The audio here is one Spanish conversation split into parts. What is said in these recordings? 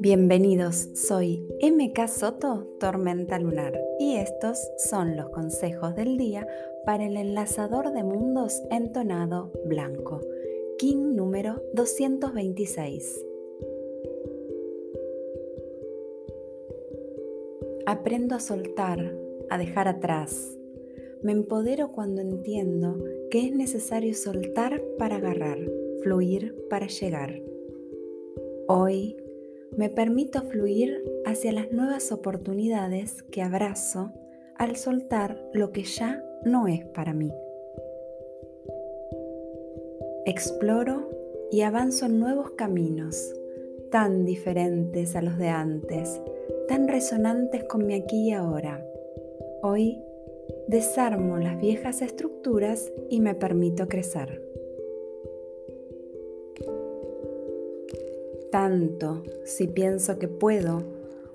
Bienvenidos, soy MK Soto, Tormenta Lunar, y estos son los consejos del día para el enlazador de mundos entonado blanco, King número 226. Aprendo a soltar, a dejar atrás. Me empodero cuando entiendo que es necesario soltar para agarrar, fluir para llegar. Hoy me permito fluir hacia las nuevas oportunidades que abrazo al soltar lo que ya no es para mí. Exploro y avanzo en nuevos caminos, tan diferentes a los de antes, tan resonantes con mi aquí y ahora. Hoy desarmo las viejas estructuras y me permito crecer. tanto si pienso que puedo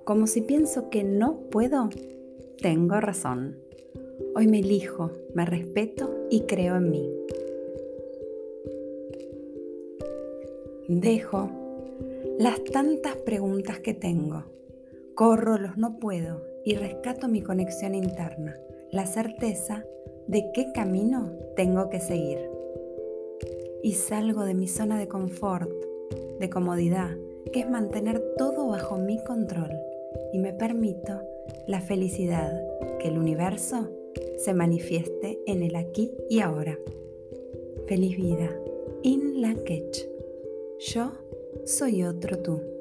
como si pienso que no puedo, tengo razón. Hoy me elijo, me respeto y creo en mí. Dejo las tantas preguntas que tengo. Corro los no puedo y rescato mi conexión interna, la certeza de qué camino tengo que seguir. Y salgo de mi zona de confort de comodidad, que es mantener todo bajo mi control y me permito la felicidad que el universo se manifieste en el aquí y ahora. Feliz vida. In la Yo soy otro tú.